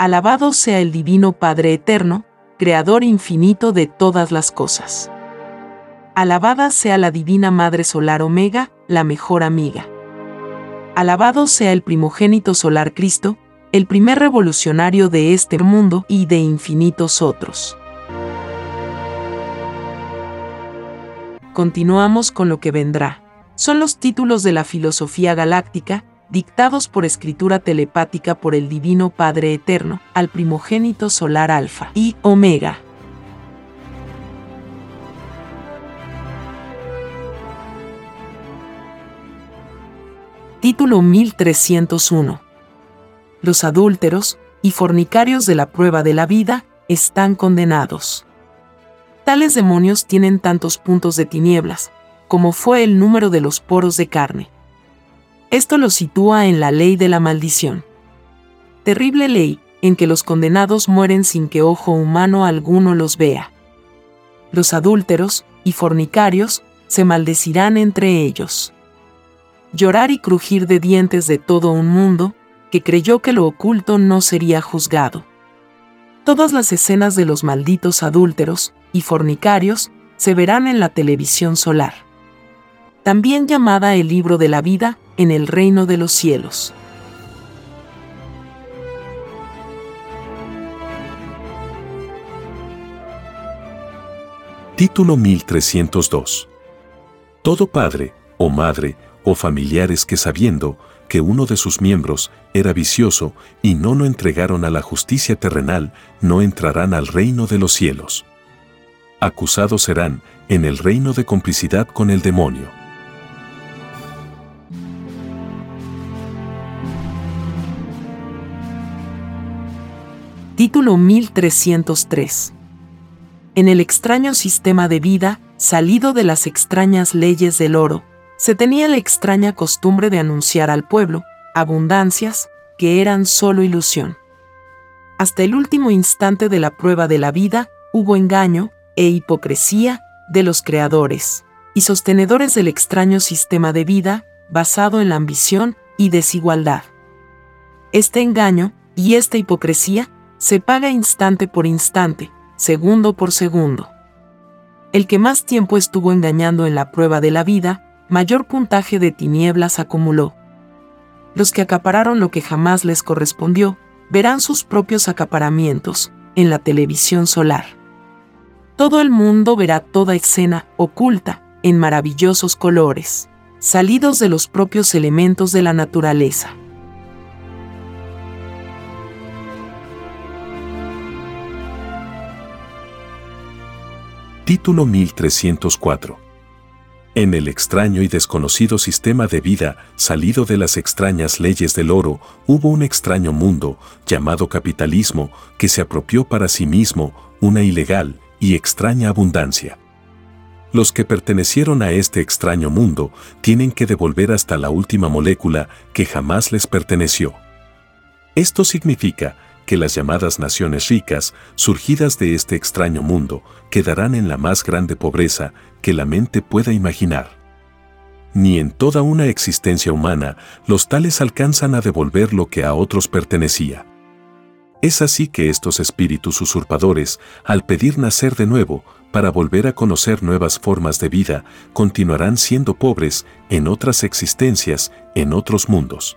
Alabado sea el Divino Padre Eterno, Creador infinito de todas las cosas. Alabada sea la Divina Madre Solar Omega, la mejor amiga. Alabado sea el primogénito solar Cristo, el primer revolucionario de este mundo y de infinitos otros. Continuamos con lo que vendrá. Son los títulos de la filosofía galáctica, dictados por escritura telepática por el Divino Padre Eterno, al primogénito solar Alfa y Omega. Título 1301. Los adúlteros y fornicarios de la prueba de la vida están condenados. Tales demonios tienen tantos puntos de tinieblas, como fue el número de los poros de carne esto lo sitúa en la ley de la maldición. Terrible ley, en que los condenados mueren sin que ojo humano alguno los vea. Los adúlteros y fornicarios se maldecirán entre ellos. Llorar y crujir de dientes de todo un mundo, que creyó que lo oculto no sería juzgado. Todas las escenas de los malditos adúlteros y fornicarios se verán en la televisión solar. También llamada el libro de la vida, en el reino de los cielos. Título 1302. Todo padre, o madre, o familiares que sabiendo que uno de sus miembros era vicioso y no lo entregaron a la justicia terrenal, no entrarán al reino de los cielos. Acusados serán en el reino de complicidad con el demonio. Título 1303. En el extraño sistema de vida, salido de las extrañas leyes del oro, se tenía la extraña costumbre de anunciar al pueblo abundancias que eran solo ilusión. Hasta el último instante de la prueba de la vida hubo engaño e hipocresía de los creadores y sostenedores del extraño sistema de vida basado en la ambición y desigualdad. Este engaño y esta hipocresía se paga instante por instante, segundo por segundo. El que más tiempo estuvo engañando en la prueba de la vida, mayor puntaje de tinieblas acumuló. Los que acapararon lo que jamás les correspondió, verán sus propios acaparamientos en la televisión solar. Todo el mundo verá toda escena oculta en maravillosos colores, salidos de los propios elementos de la naturaleza. Título 1304. En el extraño y desconocido sistema de vida salido de las extrañas leyes del oro, hubo un extraño mundo, llamado capitalismo, que se apropió para sí mismo una ilegal y extraña abundancia. Los que pertenecieron a este extraño mundo tienen que devolver hasta la última molécula que jamás les perteneció. Esto significa que las llamadas naciones ricas, surgidas de este extraño mundo, quedarán en la más grande pobreza que la mente pueda imaginar. Ni en toda una existencia humana los tales alcanzan a devolver lo que a otros pertenecía. Es así que estos espíritus usurpadores, al pedir nacer de nuevo, para volver a conocer nuevas formas de vida, continuarán siendo pobres en otras existencias, en otros mundos.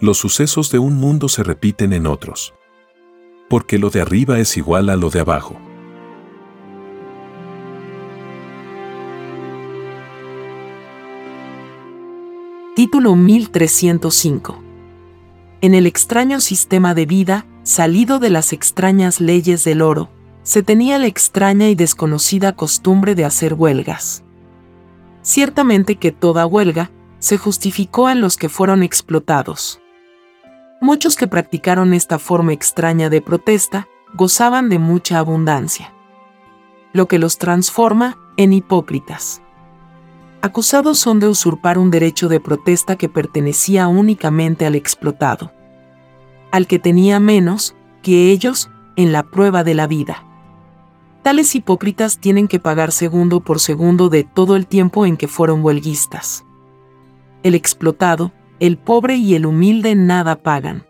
Los sucesos de un mundo se repiten en otros. Porque lo de arriba es igual a lo de abajo. Título 1305 En el extraño sistema de vida, salido de las extrañas leyes del oro, se tenía la extraña y desconocida costumbre de hacer huelgas. Ciertamente que toda huelga se justificó en los que fueron explotados. Muchos que practicaron esta forma extraña de protesta gozaban de mucha abundancia, lo que los transforma en hipócritas. Acusados son de usurpar un derecho de protesta que pertenecía únicamente al explotado al que tenía menos que ellos en la prueba de la vida. Tales hipócritas tienen que pagar segundo por segundo de todo el tiempo en que fueron huelguistas. El explotado, el pobre y el humilde nada pagan.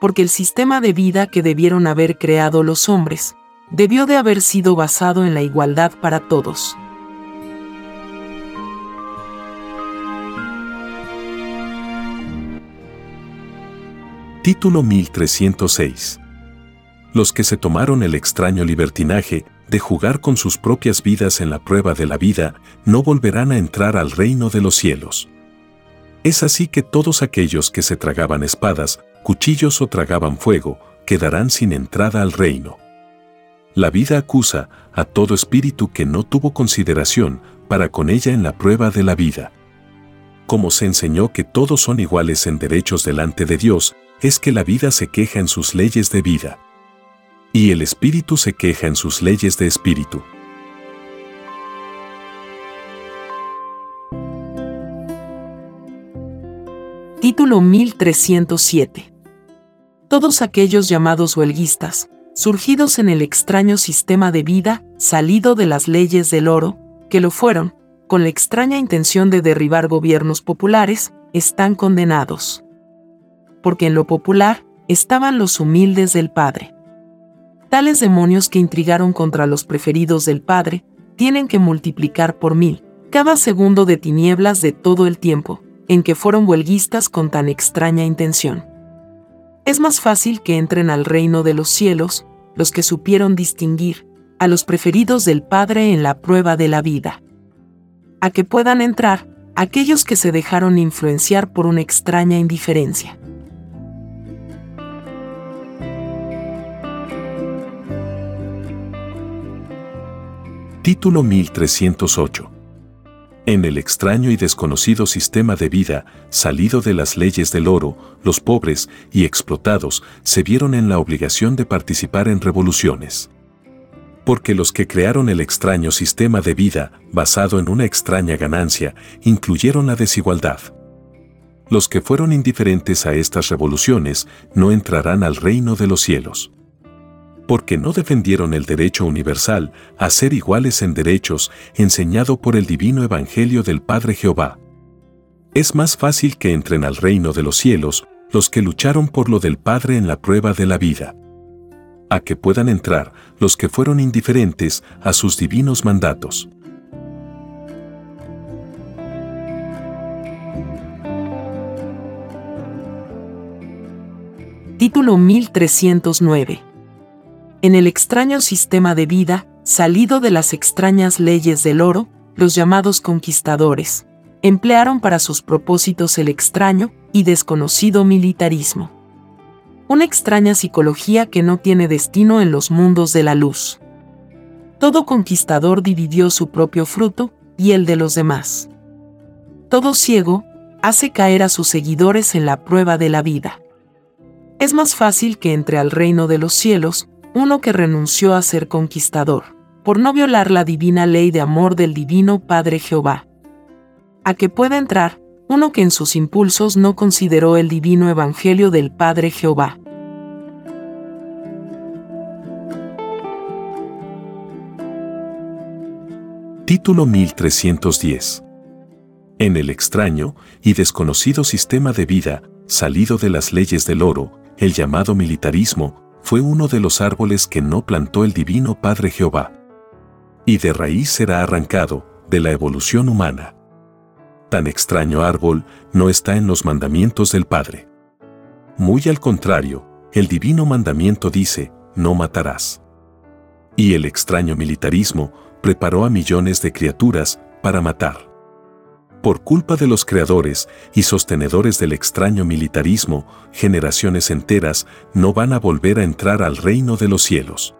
Porque el sistema de vida que debieron haber creado los hombres, debió de haber sido basado en la igualdad para todos. Título 1306. Los que se tomaron el extraño libertinaje de jugar con sus propias vidas en la prueba de la vida no volverán a entrar al reino de los cielos. Es así que todos aquellos que se tragaban espadas, cuchillos o tragaban fuego, quedarán sin entrada al reino. La vida acusa a todo espíritu que no tuvo consideración para con ella en la prueba de la vida. Como se enseñó que todos son iguales en derechos delante de Dios, es que la vida se queja en sus leyes de vida. Y el espíritu se queja en sus leyes de espíritu. Título 1307. Todos aquellos llamados huelguistas, surgidos en el extraño sistema de vida, salido de las leyes del oro, que lo fueron, con la extraña intención de derribar gobiernos populares, están condenados porque en lo popular estaban los humildes del Padre. Tales demonios que intrigaron contra los preferidos del Padre tienen que multiplicar por mil cada segundo de tinieblas de todo el tiempo en que fueron huelguistas con tan extraña intención. Es más fácil que entren al reino de los cielos los que supieron distinguir a los preferidos del Padre en la prueba de la vida. A que puedan entrar aquellos que se dejaron influenciar por una extraña indiferencia. Título 1308. En el extraño y desconocido sistema de vida, salido de las leyes del oro, los pobres y explotados se vieron en la obligación de participar en revoluciones. Porque los que crearon el extraño sistema de vida, basado en una extraña ganancia, incluyeron la desigualdad. Los que fueron indiferentes a estas revoluciones no entrarán al reino de los cielos porque no defendieron el derecho universal a ser iguales en derechos enseñado por el divino Evangelio del Padre Jehová. Es más fácil que entren al reino de los cielos los que lucharon por lo del Padre en la prueba de la vida. A que puedan entrar los que fueron indiferentes a sus divinos mandatos. Título 1309 en el extraño sistema de vida, salido de las extrañas leyes del oro, los llamados conquistadores, emplearon para sus propósitos el extraño y desconocido militarismo. Una extraña psicología que no tiene destino en los mundos de la luz. Todo conquistador dividió su propio fruto y el de los demás. Todo ciego hace caer a sus seguidores en la prueba de la vida. Es más fácil que entre al reino de los cielos uno que renunció a ser conquistador, por no violar la divina ley de amor del divino Padre Jehová. A que pueda entrar, uno que en sus impulsos no consideró el divino Evangelio del Padre Jehová. Título 1310 en el extraño y desconocido sistema de vida, salido de las leyes del oro, el llamado militarismo, fue uno de los árboles que no plantó el divino Padre Jehová. Y de raíz será arrancado, de la evolución humana. Tan extraño árbol no está en los mandamientos del Padre. Muy al contrario, el divino mandamiento dice, no matarás. Y el extraño militarismo preparó a millones de criaturas para matar. Por culpa de los creadores y sostenedores del extraño militarismo, generaciones enteras no van a volver a entrar al reino de los cielos.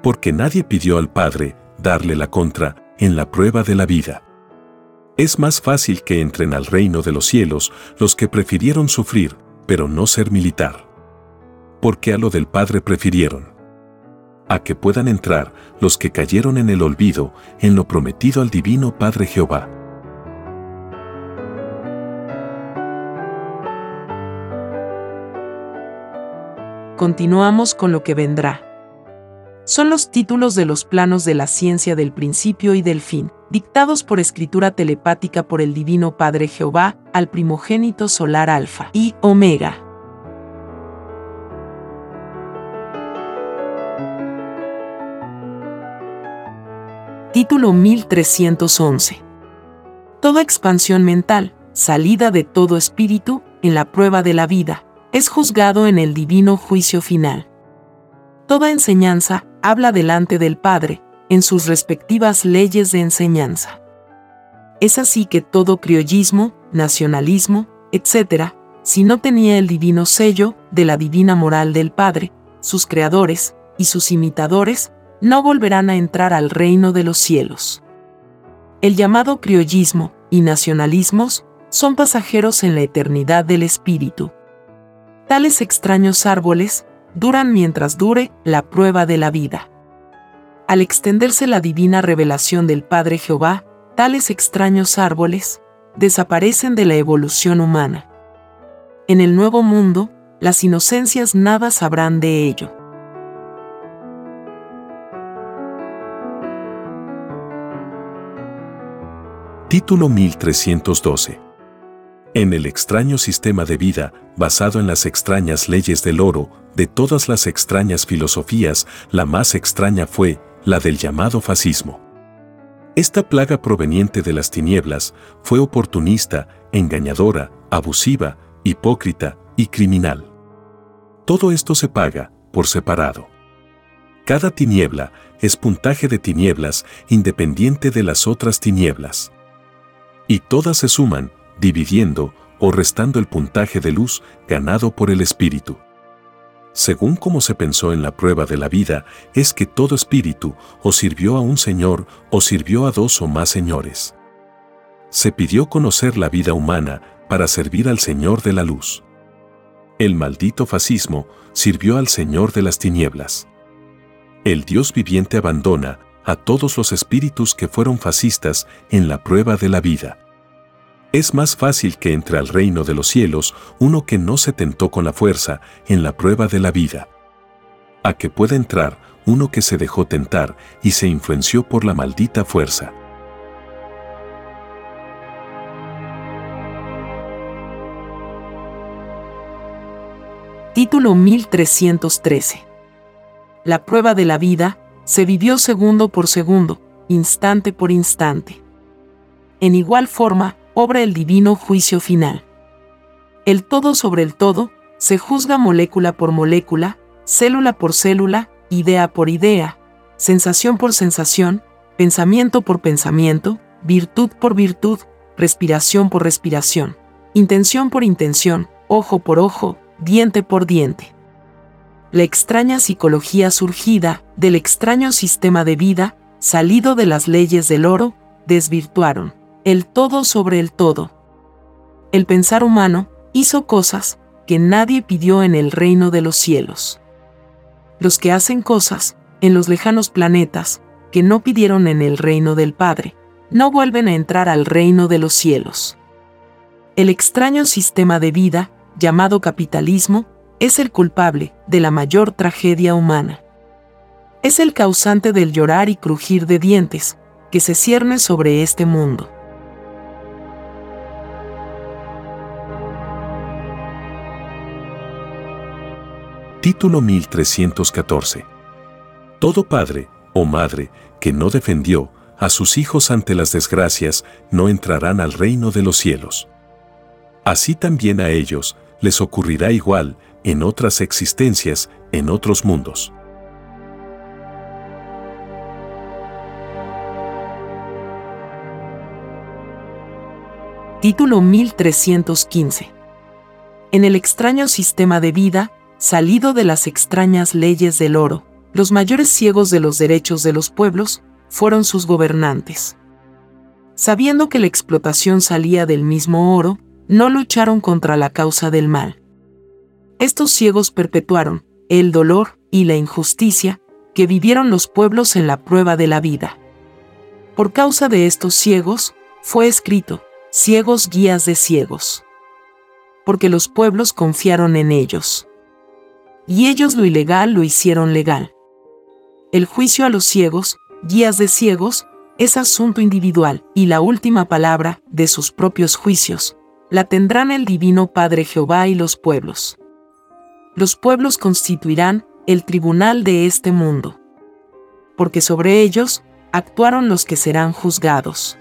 Porque nadie pidió al Padre darle la contra en la prueba de la vida. Es más fácil que entren al reino de los cielos los que prefirieron sufrir, pero no ser militar. Porque a lo del Padre prefirieron a que puedan entrar los que cayeron en el olvido, en lo prometido al Divino Padre Jehová. Continuamos con lo que vendrá. Son los títulos de los planos de la ciencia del principio y del fin, dictados por escritura telepática por el Divino Padre Jehová al primogénito solar Alfa y Omega. Título 1311. Toda expansión mental, salida de todo espíritu, en la prueba de la vida, es juzgado en el divino juicio final. Toda enseñanza habla delante del Padre, en sus respectivas leyes de enseñanza. Es así que todo criollismo, nacionalismo, etc., si no tenía el divino sello de la divina moral del Padre, sus creadores y sus imitadores no volverán a entrar al reino de los cielos. El llamado criollismo y nacionalismos son pasajeros en la eternidad del espíritu. Tales extraños árboles duran mientras dure la prueba de la vida. Al extenderse la divina revelación del Padre Jehová, tales extraños árboles desaparecen de la evolución humana. En el nuevo mundo, las inocencias nada sabrán de ello. Título 1312. En el extraño sistema de vida, basado en las extrañas leyes del oro, de todas las extrañas filosofías, la más extraña fue la del llamado fascismo. Esta plaga proveniente de las tinieblas fue oportunista, engañadora, abusiva, hipócrita y criminal. Todo esto se paga por separado. Cada tiniebla es puntaje de tinieblas independiente de las otras tinieblas y todas se suman, dividiendo o restando el puntaje de luz ganado por el espíritu. Según como se pensó en la prueba de la vida, es que todo espíritu o sirvió a un señor o sirvió a dos o más señores. Se pidió conocer la vida humana para servir al Señor de la luz. El maldito fascismo sirvió al Señor de las tinieblas. El Dios viviente abandona a todos los espíritus que fueron fascistas en la prueba de la vida. Es más fácil que entre al reino de los cielos uno que no se tentó con la fuerza en la prueba de la vida. A que pueda entrar uno que se dejó tentar y se influenció por la maldita fuerza. Título 1313. La prueba de la vida se vivió segundo por segundo, instante por instante. En igual forma, obra el divino juicio final. El todo sobre el todo, se juzga molécula por molécula, célula por célula, idea por idea, sensación por sensación, pensamiento por pensamiento, virtud por virtud, respiración por respiración, intención por intención, ojo por ojo, diente por diente la extraña psicología surgida del extraño sistema de vida, salido de las leyes del oro, desvirtuaron el todo sobre el todo. El pensar humano hizo cosas que nadie pidió en el reino de los cielos. Los que hacen cosas en los lejanos planetas que no pidieron en el reino del Padre, no vuelven a entrar al reino de los cielos. El extraño sistema de vida, llamado capitalismo, es el culpable de la mayor tragedia humana. Es el causante del llorar y crujir de dientes, que se cierne sobre este mundo. Título 1314. Todo padre o madre que no defendió a sus hijos ante las desgracias no entrarán al reino de los cielos. Así también a ellos les ocurrirá igual en otras existencias, en otros mundos. Título 1315. En el extraño sistema de vida, salido de las extrañas leyes del oro, los mayores ciegos de los derechos de los pueblos fueron sus gobernantes. Sabiendo que la explotación salía del mismo oro, no lucharon contra la causa del mal. Estos ciegos perpetuaron el dolor y la injusticia que vivieron los pueblos en la prueba de la vida. Por causa de estos ciegos, fue escrito, ciegos guías de ciegos. Porque los pueblos confiaron en ellos. Y ellos lo ilegal lo hicieron legal. El juicio a los ciegos, guías de ciegos, es asunto individual, y la última palabra, de sus propios juicios, la tendrán el Divino Padre Jehová y los pueblos. Los pueblos constituirán el tribunal de este mundo. Porque sobre ellos actuaron los que serán juzgados.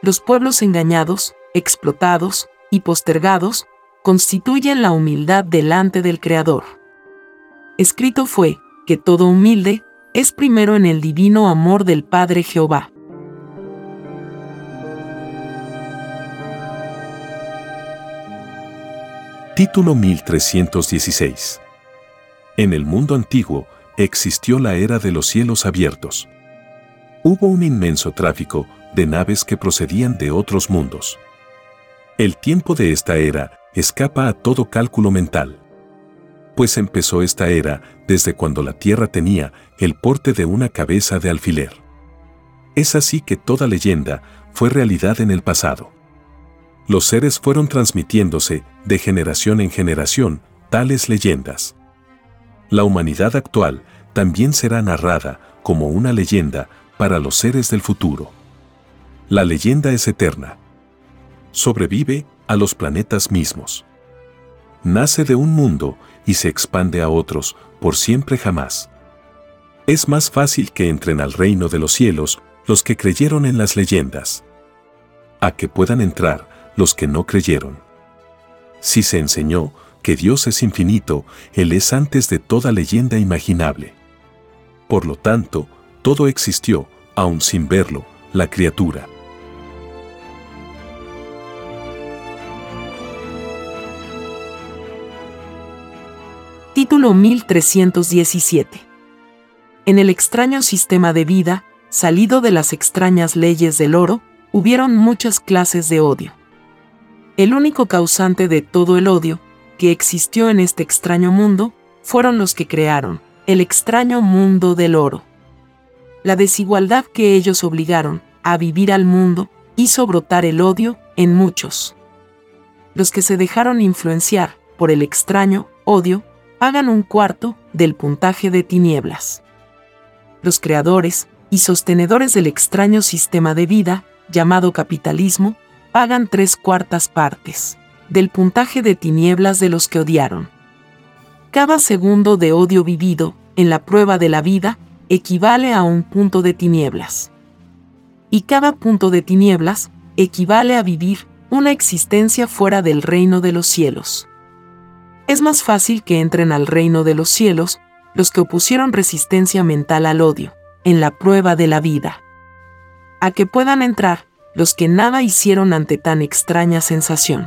Los pueblos engañados, explotados y postergados constituyen la humildad delante del Creador. Escrito fue, que todo humilde es primero en el divino amor del Padre Jehová. Título 1316. En el mundo antiguo existió la era de los cielos abiertos. Hubo un inmenso tráfico de naves que procedían de otros mundos. El tiempo de esta era escapa a todo cálculo mental pues empezó esta era desde cuando la Tierra tenía el porte de una cabeza de alfiler. Es así que toda leyenda fue realidad en el pasado. Los seres fueron transmitiéndose de generación en generación tales leyendas. La humanidad actual también será narrada como una leyenda para los seres del futuro. La leyenda es eterna. Sobrevive a los planetas mismos. Nace de un mundo y se expande a otros, por siempre jamás. Es más fácil que entren al reino de los cielos los que creyeron en las leyendas, a que puedan entrar los que no creyeron. Si se enseñó que Dios es infinito, Él es antes de toda leyenda imaginable. Por lo tanto, todo existió, aun sin verlo, la criatura. Título 1317. En el extraño sistema de vida, salido de las extrañas leyes del oro, hubieron muchas clases de odio. El único causante de todo el odio que existió en este extraño mundo fueron los que crearon el extraño mundo del oro. La desigualdad que ellos obligaron a vivir al mundo hizo brotar el odio en muchos. Los que se dejaron influenciar por el extraño odio pagan un cuarto del puntaje de tinieblas. Los creadores y sostenedores del extraño sistema de vida, llamado capitalismo, pagan tres cuartas partes del puntaje de tinieblas de los que odiaron. Cada segundo de odio vivido en la prueba de la vida equivale a un punto de tinieblas. Y cada punto de tinieblas equivale a vivir una existencia fuera del reino de los cielos es más fácil que entren al reino de los cielos los que opusieron resistencia mental al odio, en la prueba de la vida. A que puedan entrar los que nada hicieron ante tan extraña sensación.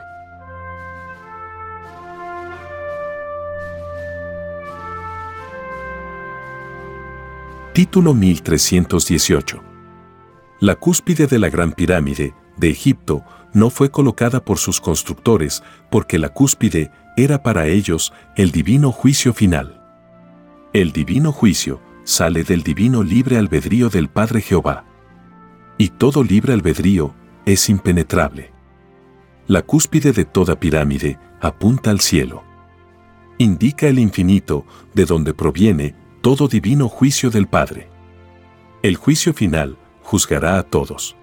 Título 1318. La cúspide de la Gran Pirámide de Egipto no fue colocada por sus constructores porque la cúspide era para ellos el divino juicio final. El divino juicio sale del divino libre albedrío del Padre Jehová. Y todo libre albedrío es impenetrable. La cúspide de toda pirámide apunta al cielo. Indica el infinito de donde proviene todo divino juicio del Padre. El juicio final juzgará a todos,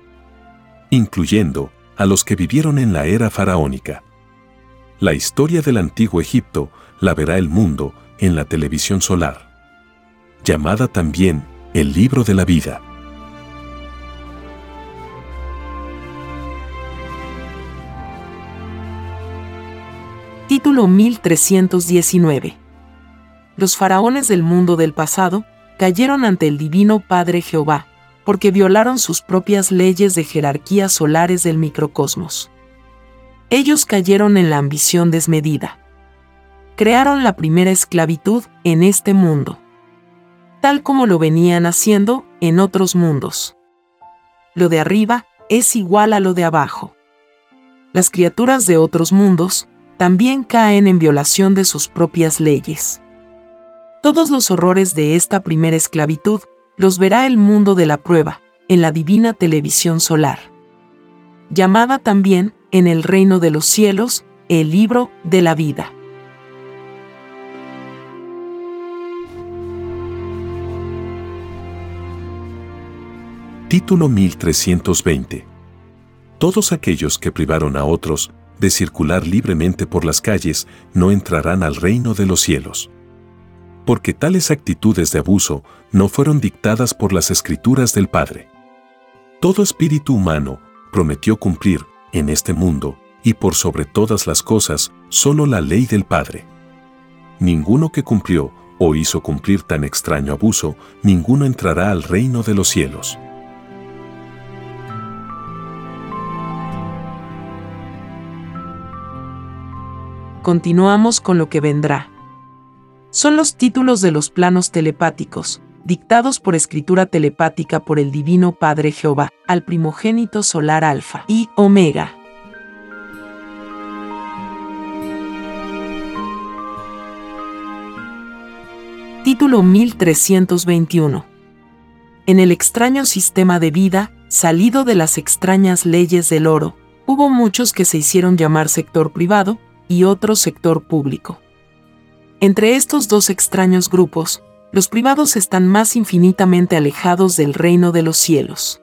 incluyendo a los que vivieron en la era faraónica. La historia del antiguo Egipto la verá el mundo en la televisión solar, llamada también el libro de la vida. Título 1319 Los faraones del mundo del pasado cayeron ante el divino Padre Jehová, porque violaron sus propias leyes de jerarquías solares del microcosmos. Ellos cayeron en la ambición desmedida. Crearon la primera esclavitud en este mundo, tal como lo venían haciendo en otros mundos. Lo de arriba es igual a lo de abajo. Las criaturas de otros mundos también caen en violación de sus propias leyes. Todos los horrores de esta primera esclavitud los verá el mundo de la prueba, en la divina televisión solar. Llamada también, en el reino de los cielos, el libro de la vida. Título 1320. Todos aquellos que privaron a otros de circular libremente por las calles no entrarán al reino de los cielos. Porque tales actitudes de abuso no fueron dictadas por las escrituras del Padre. Todo espíritu humano prometió cumplir, en este mundo, y por sobre todas las cosas, solo la ley del Padre. Ninguno que cumplió o hizo cumplir tan extraño abuso, ninguno entrará al reino de los cielos. continuamos con lo que vendrá. Son los títulos de los planos telepáticos, dictados por escritura telepática por el Divino Padre Jehová, al primogénito solar Alfa y Omega. Título 1321. En el extraño sistema de vida, salido de las extrañas leyes del oro, hubo muchos que se hicieron llamar sector privado, y otro sector público. Entre estos dos extraños grupos, los privados están más infinitamente alejados del reino de los cielos.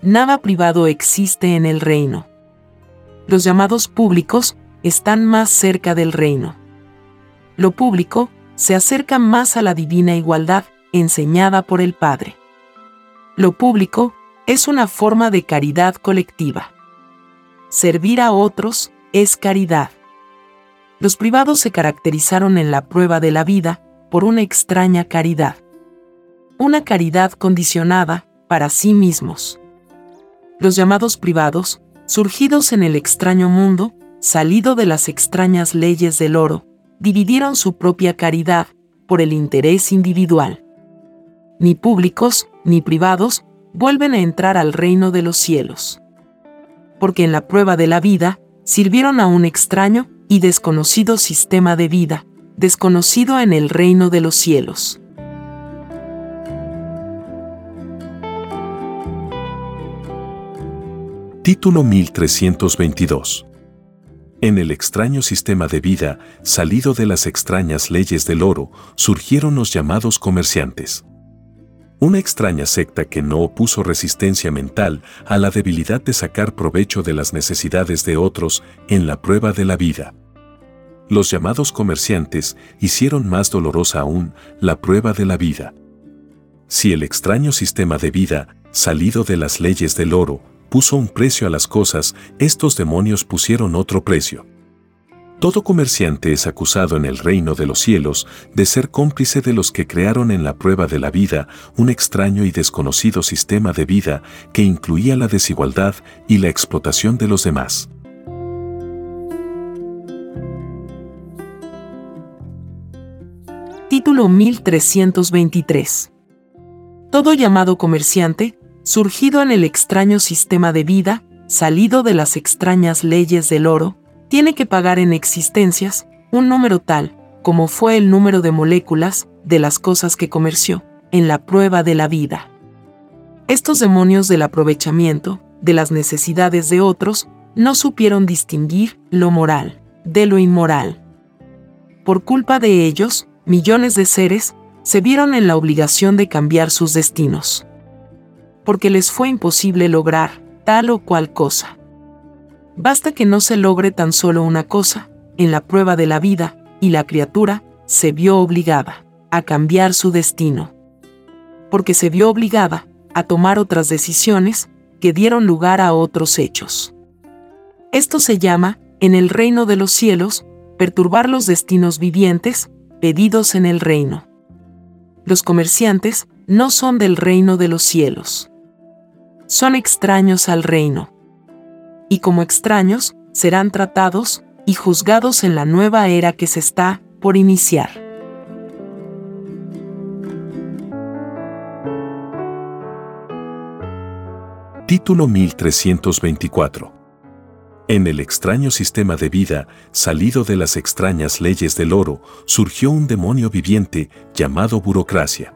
Nada privado existe en el reino. Los llamados públicos están más cerca del reino. Lo público se acerca más a la divina igualdad enseñada por el Padre. Lo público es una forma de caridad colectiva. Servir a otros es caridad los privados se caracterizaron en la prueba de la vida por una extraña caridad. Una caridad condicionada para sí mismos. Los llamados privados, surgidos en el extraño mundo, salido de las extrañas leyes del oro, dividieron su propia caridad por el interés individual. Ni públicos ni privados vuelven a entrar al reino de los cielos. Porque en la prueba de la vida sirvieron a un extraño y desconocido sistema de vida, desconocido en el reino de los cielos. Título 1322 En el extraño sistema de vida, salido de las extrañas leyes del oro, surgieron los llamados comerciantes. Una extraña secta que no opuso resistencia mental a la debilidad de sacar provecho de las necesidades de otros en la prueba de la vida los llamados comerciantes hicieron más dolorosa aún la prueba de la vida. Si el extraño sistema de vida, salido de las leyes del oro, puso un precio a las cosas, estos demonios pusieron otro precio. Todo comerciante es acusado en el reino de los cielos de ser cómplice de los que crearon en la prueba de la vida un extraño y desconocido sistema de vida que incluía la desigualdad y la explotación de los demás. Título 1323. Todo llamado comerciante, surgido en el extraño sistema de vida, salido de las extrañas leyes del oro, tiene que pagar en existencias un número tal como fue el número de moléculas de las cosas que comerció en la prueba de la vida. Estos demonios del aprovechamiento de las necesidades de otros no supieron distinguir lo moral de lo inmoral. Por culpa de ellos, millones de seres se vieron en la obligación de cambiar sus destinos. porque les fue imposible lograr tal o cual cosa. Basta que no se logre tan solo una cosa, en la prueba de la vida, y la criatura se vio obligada a cambiar su destino. Porque se vio obligada a tomar otras decisiones que dieron lugar a otros hechos. Esto se llama, en el reino de los cielos, perturbar los destinos vivientes, pedidos en el reino. Los comerciantes no son del reino de los cielos. Son extraños al reino. Y como extraños, serán tratados y juzgados en la nueva era que se está por iniciar. Título 1324 en el extraño sistema de vida, salido de las extrañas leyes del oro, surgió un demonio viviente llamado burocracia,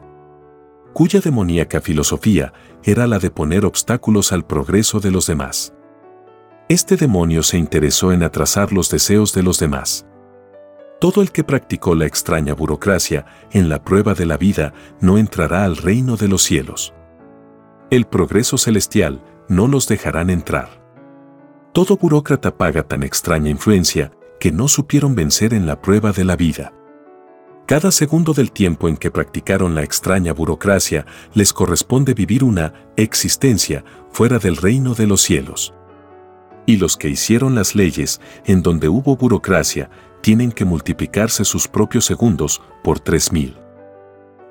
cuya demoníaca filosofía era la de poner obstáculos al progreso de los demás. Este demonio se interesó en atrasar los deseos de los demás. Todo el que practicó la extraña burocracia en la prueba de la vida no entrará al reino de los cielos. El progreso celestial no los dejarán entrar. Todo burócrata paga tan extraña influencia que no supieron vencer en la prueba de la vida. Cada segundo del tiempo en que practicaron la extraña burocracia les corresponde vivir una existencia fuera del reino de los cielos. Y los que hicieron las leyes en donde hubo burocracia tienen que multiplicarse sus propios segundos por tres mil.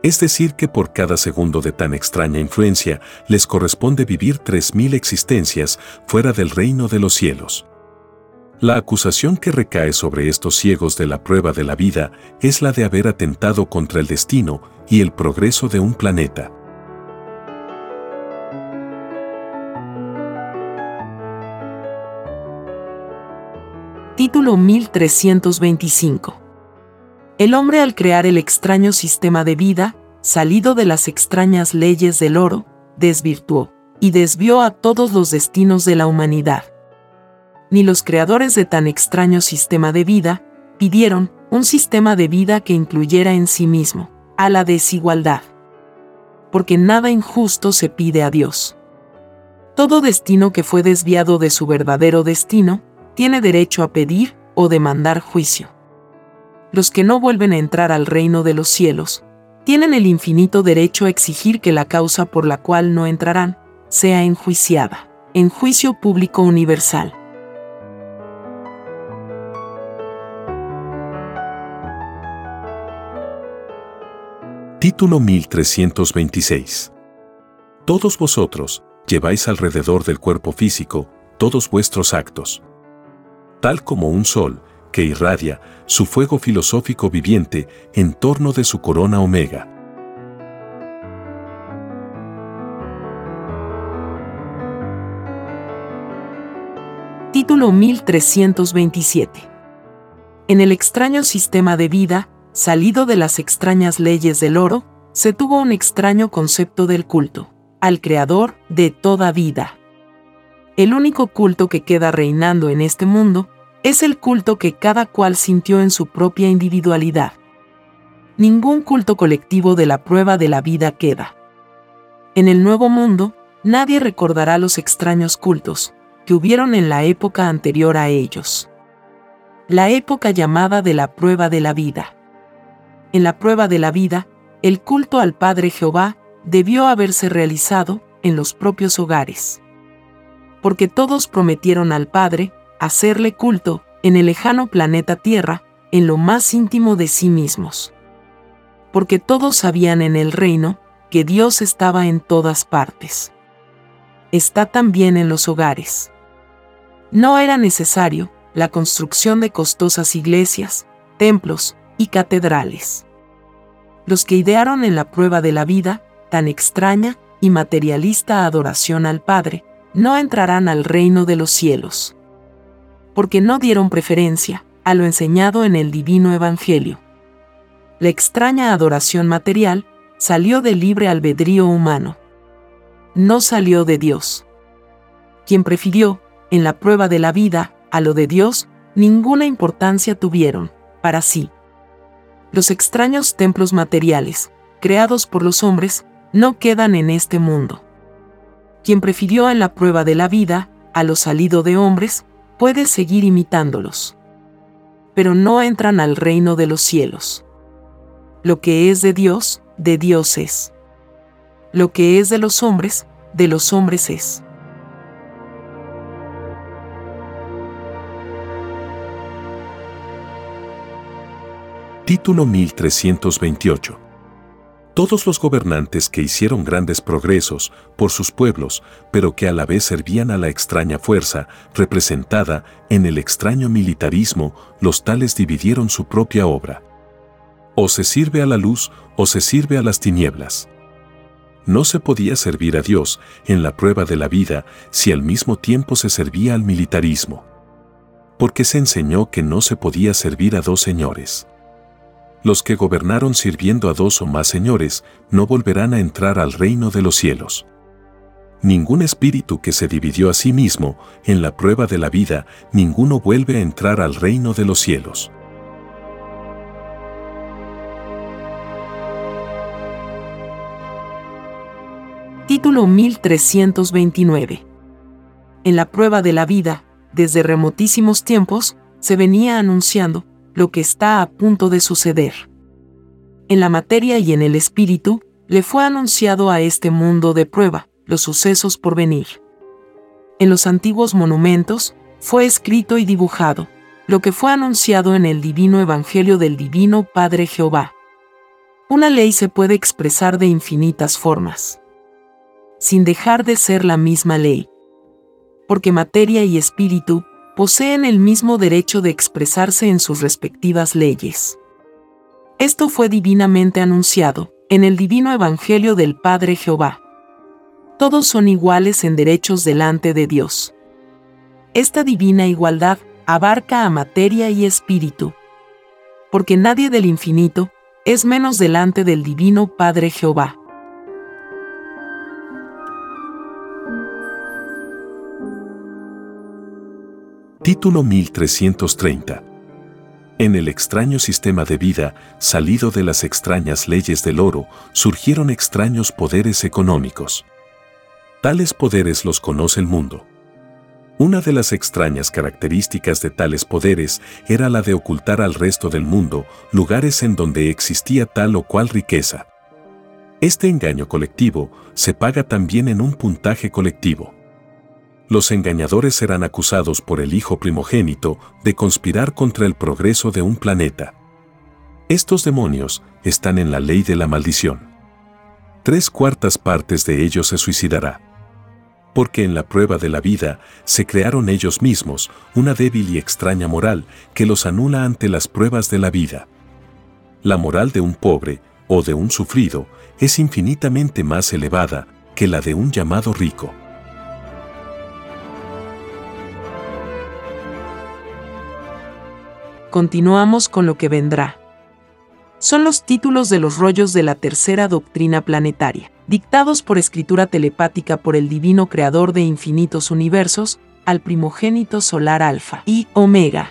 Es decir, que por cada segundo de tan extraña influencia les corresponde vivir 3.000 existencias fuera del reino de los cielos. La acusación que recae sobre estos ciegos de la prueba de la vida es la de haber atentado contra el destino y el progreso de un planeta. Título 1325 el hombre al crear el extraño sistema de vida, salido de las extrañas leyes del oro, desvirtuó y desvió a todos los destinos de la humanidad. Ni los creadores de tan extraño sistema de vida pidieron un sistema de vida que incluyera en sí mismo a la desigualdad. Porque nada injusto se pide a Dios. Todo destino que fue desviado de su verdadero destino tiene derecho a pedir o demandar juicio los que no vuelven a entrar al reino de los cielos, tienen el infinito derecho a exigir que la causa por la cual no entrarán sea enjuiciada, en juicio público universal. Título 1326 Todos vosotros lleváis alrededor del cuerpo físico todos vuestros actos. Tal como un sol que irradia su fuego filosófico viviente en torno de su corona omega. Título 1327 En el extraño sistema de vida, salido de las extrañas leyes del oro, se tuvo un extraño concepto del culto, al Creador de toda vida. El único culto que queda reinando en este mundo es el culto que cada cual sintió en su propia individualidad. Ningún culto colectivo de la prueba de la vida queda. En el nuevo mundo, nadie recordará los extraños cultos que hubieron en la época anterior a ellos. La época llamada de la prueba de la vida. En la prueba de la vida, el culto al Padre Jehová debió haberse realizado en los propios hogares. Porque todos prometieron al Padre hacerle culto en el lejano planeta Tierra, en lo más íntimo de sí mismos. Porque todos sabían en el reino que Dios estaba en todas partes. Está también en los hogares. No era necesario la construcción de costosas iglesias, templos y catedrales. Los que idearon en la prueba de la vida, tan extraña y materialista adoración al Padre, no entrarán al reino de los cielos porque no dieron preferencia a lo enseñado en el divino Evangelio. La extraña adoración material salió del libre albedrío humano. No salió de Dios. Quien prefirió, en la prueba de la vida, a lo de Dios, ninguna importancia tuvieron, para sí. Los extraños templos materiales, creados por los hombres, no quedan en este mundo. quien prefirió en la prueba de la vida, a lo salido de hombres, puede seguir imitándolos. Pero no entran al reino de los cielos. Lo que es de Dios, de Dios es. Lo que es de los hombres, de los hombres es. Título 1328 todos los gobernantes que hicieron grandes progresos por sus pueblos, pero que a la vez servían a la extraña fuerza representada en el extraño militarismo, los tales dividieron su propia obra. O se sirve a la luz o se sirve a las tinieblas. No se podía servir a Dios en la prueba de la vida si al mismo tiempo se servía al militarismo. Porque se enseñó que no se podía servir a dos señores los que gobernaron sirviendo a dos o más señores no volverán a entrar al reino de los cielos. Ningún espíritu que se dividió a sí mismo en la prueba de la vida, ninguno vuelve a entrar al reino de los cielos. Título 1329 En la prueba de la vida, desde remotísimos tiempos, se venía anunciando, lo que está a punto de suceder. En la materia y en el espíritu, le fue anunciado a este mundo de prueba los sucesos por venir. En los antiguos monumentos, fue escrito y dibujado, lo que fue anunciado en el divino Evangelio del Divino Padre Jehová. Una ley se puede expresar de infinitas formas, sin dejar de ser la misma ley. Porque materia y espíritu poseen el mismo derecho de expresarse en sus respectivas leyes. Esto fue divinamente anunciado en el divino Evangelio del Padre Jehová. Todos son iguales en derechos delante de Dios. Esta divina igualdad abarca a materia y espíritu, porque nadie del infinito es menos delante del divino Padre Jehová. Título 1330. En el extraño sistema de vida, salido de las extrañas leyes del oro, surgieron extraños poderes económicos. Tales poderes los conoce el mundo. Una de las extrañas características de tales poderes era la de ocultar al resto del mundo lugares en donde existía tal o cual riqueza. Este engaño colectivo se paga también en un puntaje colectivo los engañadores serán acusados por el Hijo primogénito de conspirar contra el progreso de un planeta. Estos demonios están en la ley de la maldición. Tres cuartas partes de ellos se suicidará. Porque en la prueba de la vida se crearon ellos mismos una débil y extraña moral que los anula ante las pruebas de la vida. La moral de un pobre o de un sufrido es infinitamente más elevada que la de un llamado rico. Continuamos con lo que vendrá. Son los títulos de los rollos de la tercera doctrina planetaria, dictados por escritura telepática por el divino creador de infinitos universos, al primogénito solar Alfa y Omega.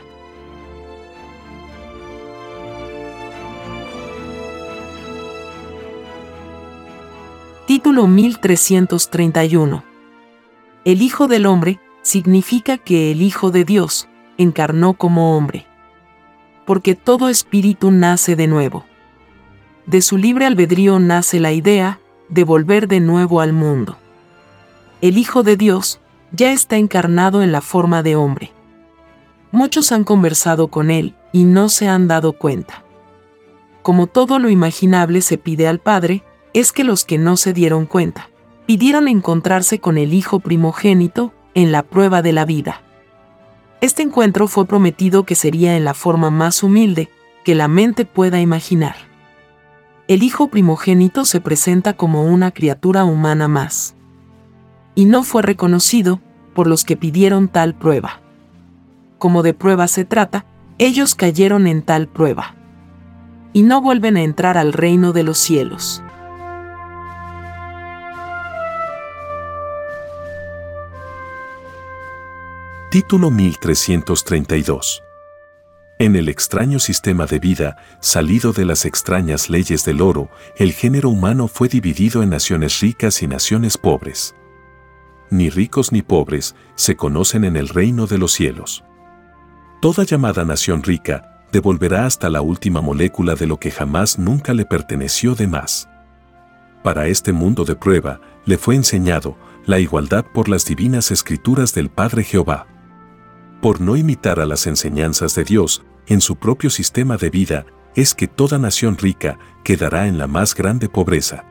Título 1331. El Hijo del Hombre significa que el Hijo de Dios encarnó como hombre porque todo espíritu nace de nuevo. De su libre albedrío nace la idea de volver de nuevo al mundo. El Hijo de Dios ya está encarnado en la forma de hombre. Muchos han conversado con él y no se han dado cuenta. Como todo lo imaginable se pide al Padre, es que los que no se dieron cuenta, pidieron encontrarse con el Hijo primogénito en la prueba de la vida. Este encuentro fue prometido que sería en la forma más humilde que la mente pueda imaginar. El hijo primogénito se presenta como una criatura humana más. Y no fue reconocido por los que pidieron tal prueba. Como de prueba se trata, ellos cayeron en tal prueba. Y no vuelven a entrar al reino de los cielos. Título 1332. En el extraño sistema de vida, salido de las extrañas leyes del oro, el género humano fue dividido en naciones ricas y naciones pobres. ni ricos ni pobres, se conocen en el reino de los cielos. Toda llamada nación rica devolverá hasta la última molécula de lo que jamás nunca le perteneció de más. Para este mundo de prueba, le fue enseñado la igualdad por las divinas escrituras del Padre Jehová. Por no imitar a las enseñanzas de Dios en su propio sistema de vida, es que toda nación rica quedará en la más grande pobreza.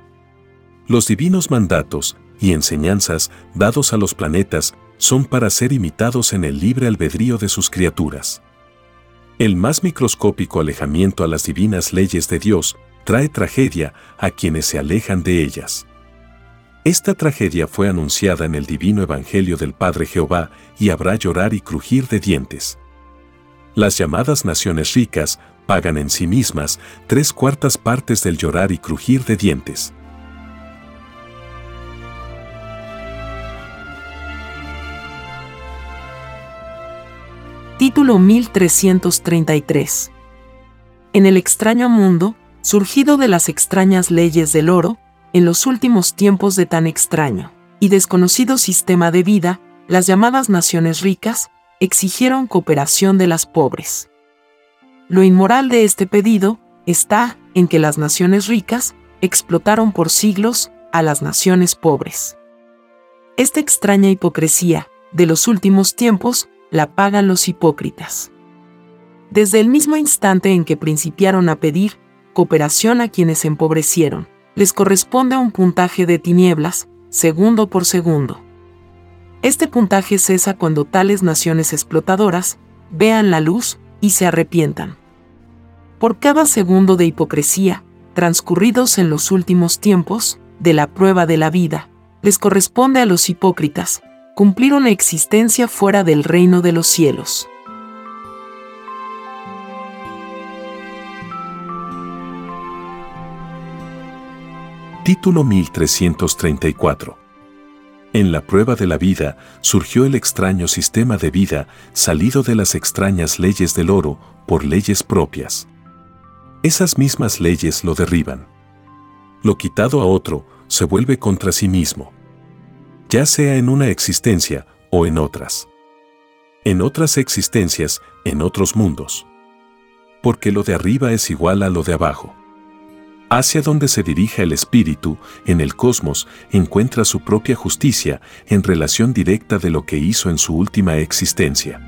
Los divinos mandatos y enseñanzas dados a los planetas son para ser imitados en el libre albedrío de sus criaturas. El más microscópico alejamiento a las divinas leyes de Dios trae tragedia a quienes se alejan de ellas. Esta tragedia fue anunciada en el divino Evangelio del Padre Jehová y habrá llorar y crujir de dientes. Las llamadas naciones ricas pagan en sí mismas tres cuartas partes del llorar y crujir de dientes. Título 1333 En el extraño mundo, surgido de las extrañas leyes del oro, en los últimos tiempos de tan extraño y desconocido sistema de vida, las llamadas naciones ricas exigieron cooperación de las pobres. Lo inmoral de este pedido está en que las naciones ricas explotaron por siglos a las naciones pobres. Esta extraña hipocresía de los últimos tiempos la pagan los hipócritas. Desde el mismo instante en que principiaron a pedir cooperación a quienes empobrecieron, les corresponde un puntaje de tinieblas, segundo por segundo. Este puntaje cesa cuando tales naciones explotadoras vean la luz y se arrepientan. Por cada segundo de hipocresía, transcurridos en los últimos tiempos, de la prueba de la vida, les corresponde a los hipócritas cumplir una existencia fuera del reino de los cielos. Título 1334 En la prueba de la vida surgió el extraño sistema de vida salido de las extrañas leyes del oro por leyes propias. Esas mismas leyes lo derriban. Lo quitado a otro se vuelve contra sí mismo. Ya sea en una existencia o en otras. En otras existencias, en otros mundos. Porque lo de arriba es igual a lo de abajo. Hacia donde se dirija el espíritu, en el cosmos, encuentra su propia justicia en relación directa de lo que hizo en su última existencia.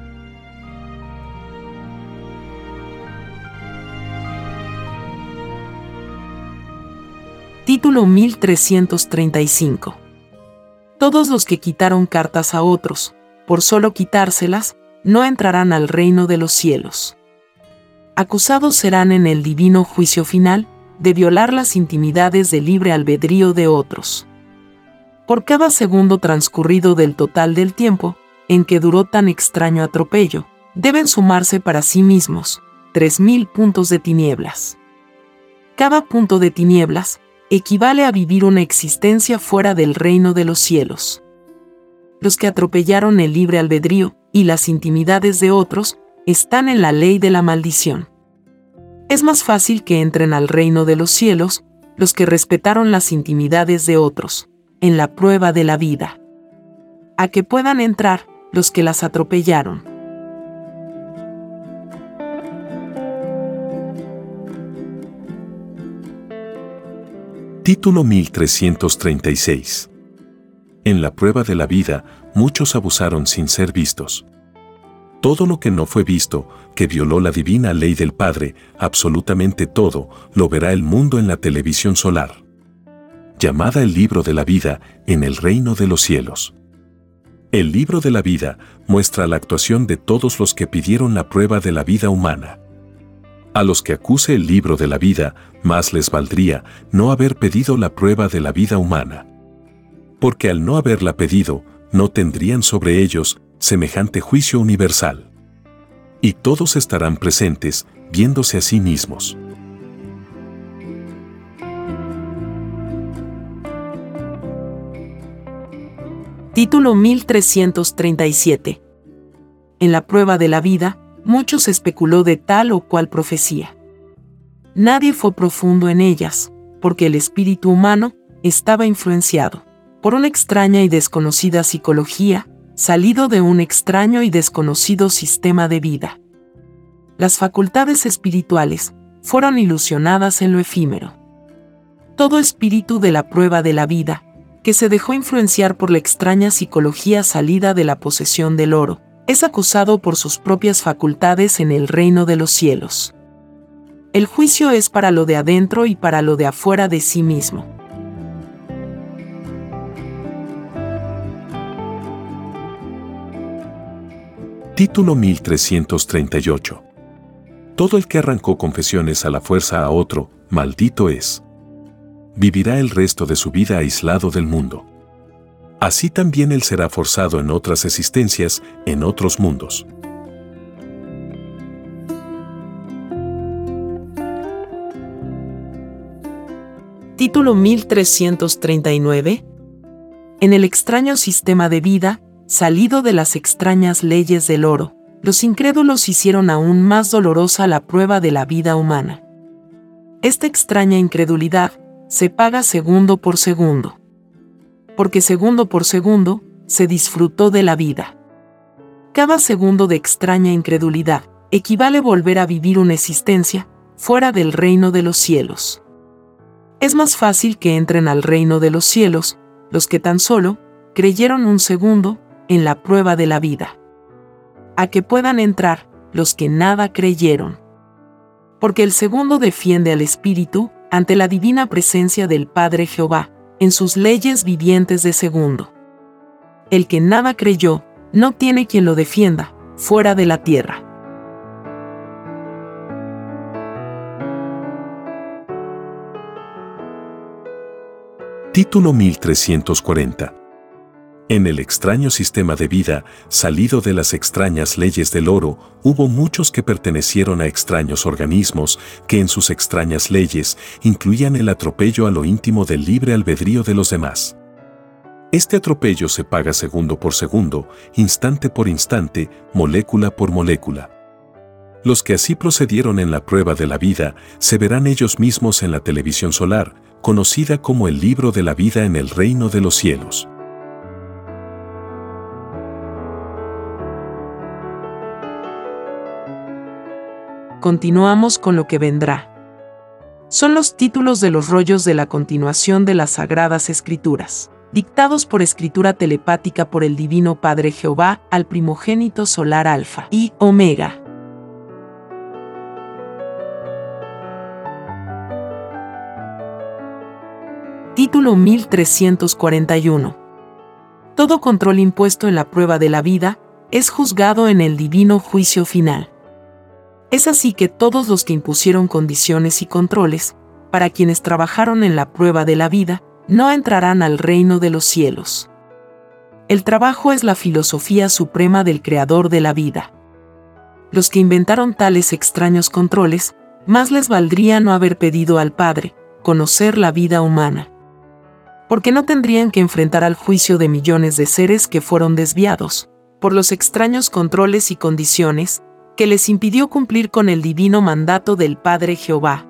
Título 1335 Todos los que quitaron cartas a otros, por solo quitárselas, no entrarán al reino de los cielos. Acusados serán en el divino juicio final, de violar las intimidades del libre albedrío de otros. Por cada segundo transcurrido del total del tiempo, en que duró tan extraño atropello, deben sumarse para sí mismos 3.000 puntos de tinieblas. Cada punto de tinieblas equivale a vivir una existencia fuera del reino de los cielos. Los que atropellaron el libre albedrío y las intimidades de otros están en la ley de la maldición. Es más fácil que entren al reino de los cielos los que respetaron las intimidades de otros, en la prueba de la vida, a que puedan entrar los que las atropellaron. Título 1336 En la prueba de la vida, muchos abusaron sin ser vistos. Todo lo que no fue visto, que violó la divina ley del Padre, absolutamente todo, lo verá el mundo en la televisión solar. Llamada el libro de la vida en el reino de los cielos. El libro de la vida muestra la actuación de todos los que pidieron la prueba de la vida humana. A los que acuse el libro de la vida, más les valdría no haber pedido la prueba de la vida humana. Porque al no haberla pedido, no tendrían sobre ellos semejante juicio universal. Y todos estarán presentes, viéndose a sí mismos. Título 1337 En la prueba de la vida, muchos especuló de tal o cual profecía. Nadie fue profundo en ellas, porque el espíritu humano estaba influenciado por una extraña y desconocida psicología, salido de un extraño y desconocido sistema de vida. Las facultades espirituales fueron ilusionadas en lo efímero. Todo espíritu de la prueba de la vida, que se dejó influenciar por la extraña psicología salida de la posesión del oro, es acusado por sus propias facultades en el reino de los cielos. El juicio es para lo de adentro y para lo de afuera de sí mismo. Título 1338. Todo el que arrancó confesiones a la fuerza a otro, maldito es. Vivirá el resto de su vida aislado del mundo. Así también él será forzado en otras existencias, en otros mundos. Título 1339. En el extraño sistema de vida, salido de las extrañas leyes del oro, los incrédulos hicieron aún más dolorosa la prueba de la vida humana. Esta extraña incredulidad se paga segundo por segundo. Porque segundo por segundo se disfrutó de la vida. Cada segundo de extraña incredulidad equivale volver a vivir una existencia fuera del reino de los cielos. Es más fácil que entren al reino de los cielos los que tan solo creyeron un segundo en la prueba de la vida. A que puedan entrar los que nada creyeron. Porque el segundo defiende al Espíritu ante la divina presencia del Padre Jehová, en sus leyes vivientes de segundo. El que nada creyó, no tiene quien lo defienda, fuera de la tierra. Título 1340 en el extraño sistema de vida, salido de las extrañas leyes del oro, hubo muchos que pertenecieron a extraños organismos que en sus extrañas leyes incluían el atropello a lo íntimo del libre albedrío de los demás. Este atropello se paga segundo por segundo, instante por instante, molécula por molécula. Los que así procedieron en la prueba de la vida se verán ellos mismos en la televisión solar, conocida como el libro de la vida en el reino de los cielos. Continuamos con lo que vendrá. Son los títulos de los rollos de la continuación de las Sagradas Escrituras, dictados por escritura telepática por el Divino Padre Jehová al primogénito solar Alfa y Omega. Título 1341. Todo control impuesto en la prueba de la vida es juzgado en el divino juicio final. Es así que todos los que impusieron condiciones y controles, para quienes trabajaron en la prueba de la vida, no entrarán al reino de los cielos. El trabajo es la filosofía suprema del creador de la vida. Los que inventaron tales extraños controles, más les valdría no haber pedido al Padre conocer la vida humana. Porque no tendrían que enfrentar al juicio de millones de seres que fueron desviados, por los extraños controles y condiciones que les impidió cumplir con el divino mandato del Padre Jehová.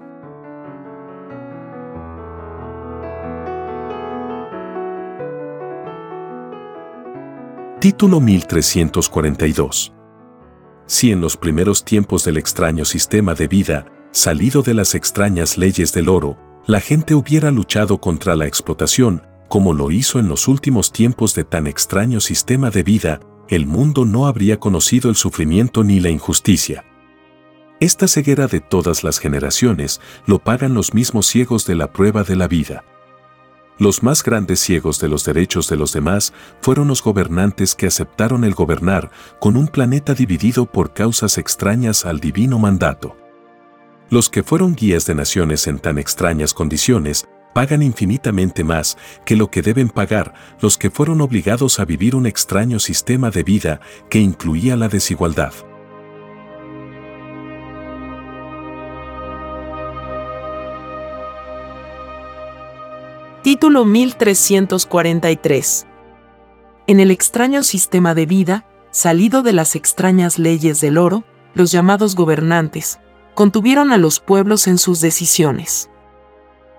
Título 1342 Si en los primeros tiempos del extraño sistema de vida, salido de las extrañas leyes del oro, la gente hubiera luchado contra la explotación, como lo hizo en los últimos tiempos de tan extraño sistema de vida, el mundo no habría conocido el sufrimiento ni la injusticia. Esta ceguera de todas las generaciones lo pagan los mismos ciegos de la prueba de la vida. Los más grandes ciegos de los derechos de los demás fueron los gobernantes que aceptaron el gobernar con un planeta dividido por causas extrañas al divino mandato. Los que fueron guías de naciones en tan extrañas condiciones pagan infinitamente más que lo que deben pagar los que fueron obligados a vivir un extraño sistema de vida que incluía la desigualdad. Título 1343 En el extraño sistema de vida, salido de las extrañas leyes del oro, los llamados gobernantes, contuvieron a los pueblos en sus decisiones.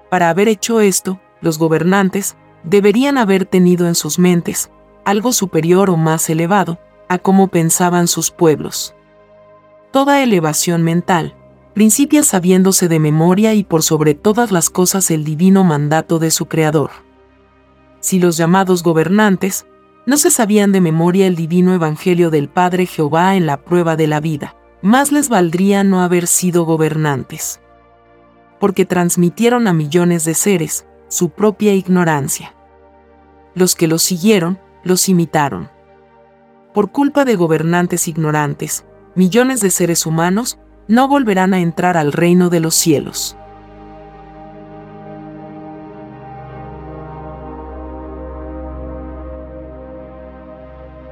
Para haber hecho esto, los gobernantes deberían haber tenido en sus mentes algo superior o más elevado a cómo pensaban sus pueblos. Toda elevación mental principia sabiéndose de memoria y por sobre todas las cosas el divino mandato de su Creador. Si los llamados gobernantes no se sabían de memoria el divino Evangelio del Padre Jehová en la prueba de la vida, más les valdría no haber sido gobernantes. Porque transmitieron a millones de seres su propia ignorancia. Los que los siguieron, los imitaron. Por culpa de gobernantes ignorantes, millones de seres humanos no volverán a entrar al reino de los cielos.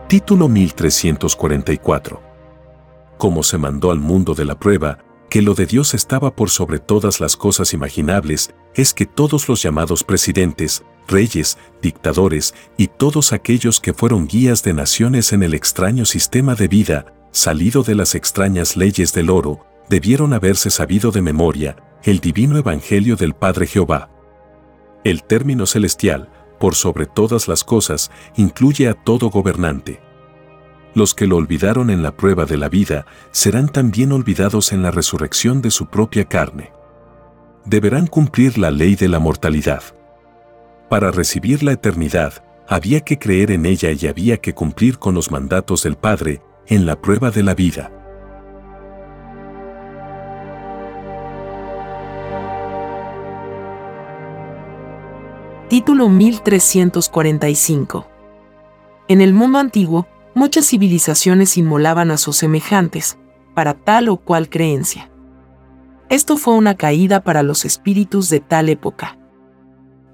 Título 1344. Como se mandó al mundo de la prueba, que lo de Dios estaba por sobre todas las cosas imaginables, es que todos los llamados presidentes, reyes, dictadores y todos aquellos que fueron guías de naciones en el extraño sistema de vida, salido de las extrañas leyes del oro, debieron haberse sabido de memoria el divino evangelio del Padre Jehová. El término celestial, por sobre todas las cosas, incluye a todo gobernante. Los que lo olvidaron en la prueba de la vida serán también olvidados en la resurrección de su propia carne. Deberán cumplir la ley de la mortalidad. Para recibir la eternidad, había que creer en ella y había que cumplir con los mandatos del Padre en la prueba de la vida. Título 1345 En el mundo antiguo, muchas civilizaciones inmolaban a sus semejantes, para tal o cual creencia. Esto fue una caída para los espíritus de tal época.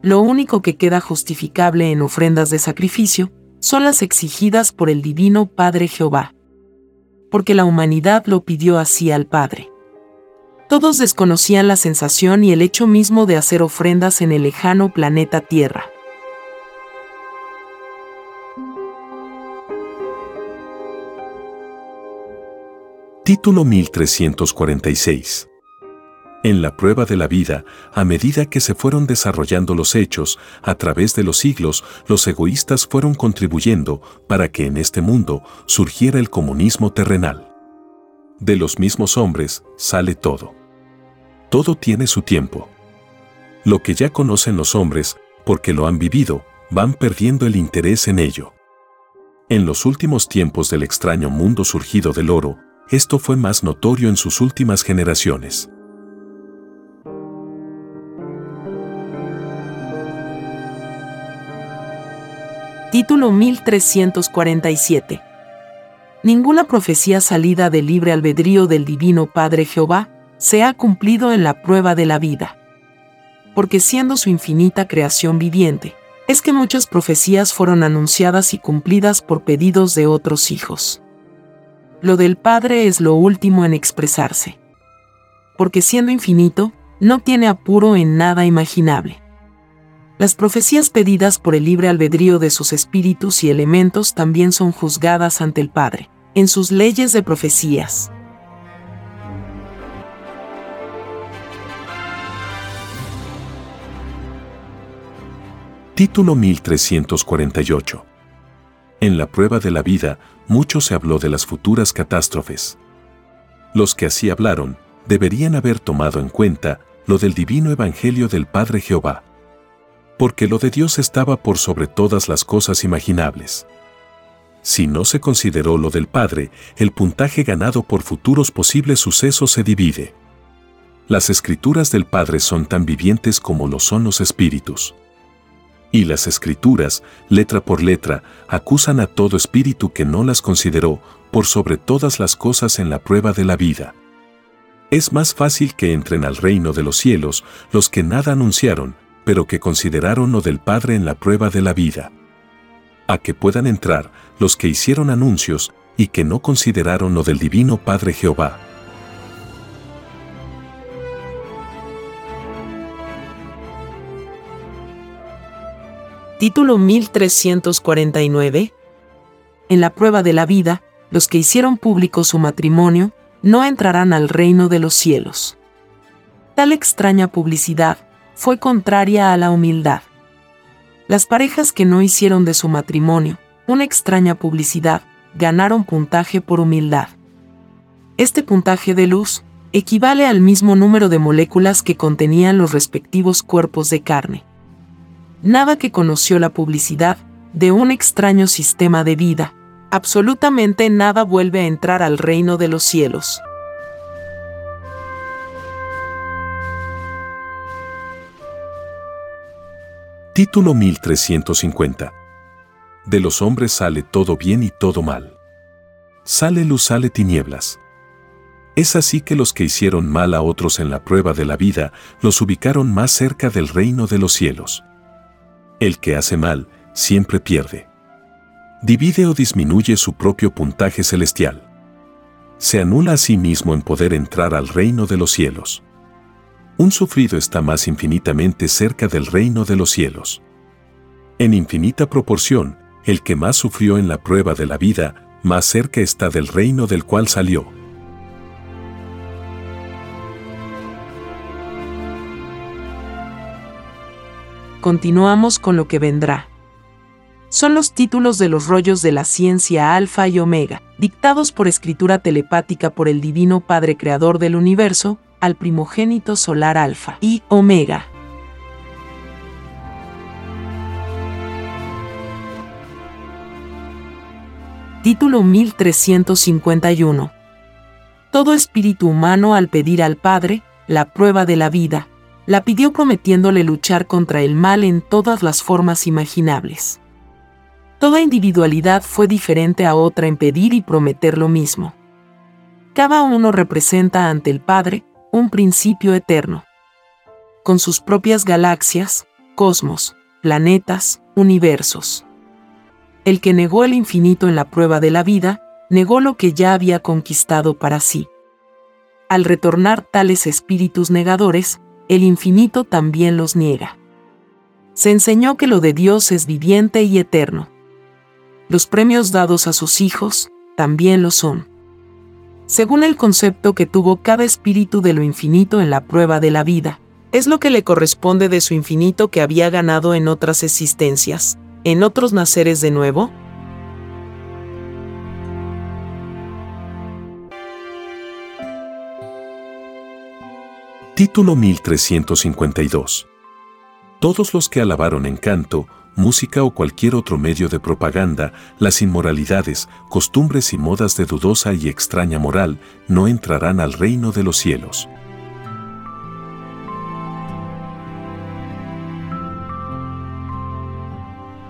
Lo único que queda justificable en ofrendas de sacrificio son las exigidas por el Divino Padre Jehová porque la humanidad lo pidió así al Padre. Todos desconocían la sensación y el hecho mismo de hacer ofrendas en el lejano planeta Tierra. Título 1346 en la prueba de la vida, a medida que se fueron desarrollando los hechos, a través de los siglos, los egoístas fueron contribuyendo para que en este mundo surgiera el comunismo terrenal. De los mismos hombres sale todo. Todo tiene su tiempo. Lo que ya conocen los hombres, porque lo han vivido, van perdiendo el interés en ello. En los últimos tiempos del extraño mundo surgido del oro, esto fue más notorio en sus últimas generaciones. Título 1347. Ninguna profecía salida del libre albedrío del Divino Padre Jehová se ha cumplido en la prueba de la vida. Porque siendo su infinita creación viviente, es que muchas profecías fueron anunciadas y cumplidas por pedidos de otros hijos. Lo del Padre es lo último en expresarse. Porque siendo infinito, no tiene apuro en nada imaginable. Las profecías pedidas por el libre albedrío de sus espíritus y elementos también son juzgadas ante el Padre, en sus leyes de profecías. Título 1348 En la prueba de la vida, mucho se habló de las futuras catástrofes. Los que así hablaron, deberían haber tomado en cuenta lo del divino evangelio del Padre Jehová porque lo de Dios estaba por sobre todas las cosas imaginables. Si no se consideró lo del Padre, el puntaje ganado por futuros posibles sucesos se divide. Las escrituras del Padre son tan vivientes como lo son los espíritus. Y las escrituras, letra por letra, acusan a todo espíritu que no las consideró por sobre todas las cosas en la prueba de la vida. Es más fácil que entren al reino de los cielos los que nada anunciaron, pero que consideraron lo del Padre en la prueba de la vida. A que puedan entrar los que hicieron anuncios y que no consideraron lo del Divino Padre Jehová. Título 1349 En la prueba de la vida, los que hicieron público su matrimonio no entrarán al reino de los cielos. Tal extraña publicidad fue contraria a la humildad. Las parejas que no hicieron de su matrimonio una extraña publicidad ganaron puntaje por humildad. Este puntaje de luz equivale al mismo número de moléculas que contenían los respectivos cuerpos de carne. Nada que conoció la publicidad de un extraño sistema de vida, absolutamente nada vuelve a entrar al reino de los cielos. Título 1350. De los hombres sale todo bien y todo mal. Sale luz, sale tinieblas. Es así que los que hicieron mal a otros en la prueba de la vida los ubicaron más cerca del reino de los cielos. El que hace mal siempre pierde. Divide o disminuye su propio puntaje celestial. Se anula a sí mismo en poder entrar al reino de los cielos. Un sufrido está más infinitamente cerca del reino de los cielos. En infinita proporción, el que más sufrió en la prueba de la vida, más cerca está del reino del cual salió. Continuamos con lo que vendrá. Son los títulos de los rollos de la ciencia alfa y omega, dictados por escritura telepática por el Divino Padre Creador del Universo, al primogénito solar alfa y omega. Título 1351. Todo espíritu humano al pedir al Padre, la prueba de la vida, la pidió prometiéndole luchar contra el mal en todas las formas imaginables. Toda individualidad fue diferente a otra en pedir y prometer lo mismo. Cada uno representa ante el Padre un principio eterno. Con sus propias galaxias, cosmos, planetas, universos. El que negó el infinito en la prueba de la vida, negó lo que ya había conquistado para sí. Al retornar tales espíritus negadores, el infinito también los niega. Se enseñó que lo de Dios es viviente y eterno. Los premios dados a sus hijos también lo son. Según el concepto que tuvo cada espíritu de lo infinito en la prueba de la vida, es lo que le corresponde de su infinito que había ganado en otras existencias, en otros naceres de nuevo, Título 1352. Todos los que alabaron en canto, música o cualquier otro medio de propaganda, las inmoralidades, costumbres y modas de dudosa y extraña moral, no entrarán al reino de los cielos.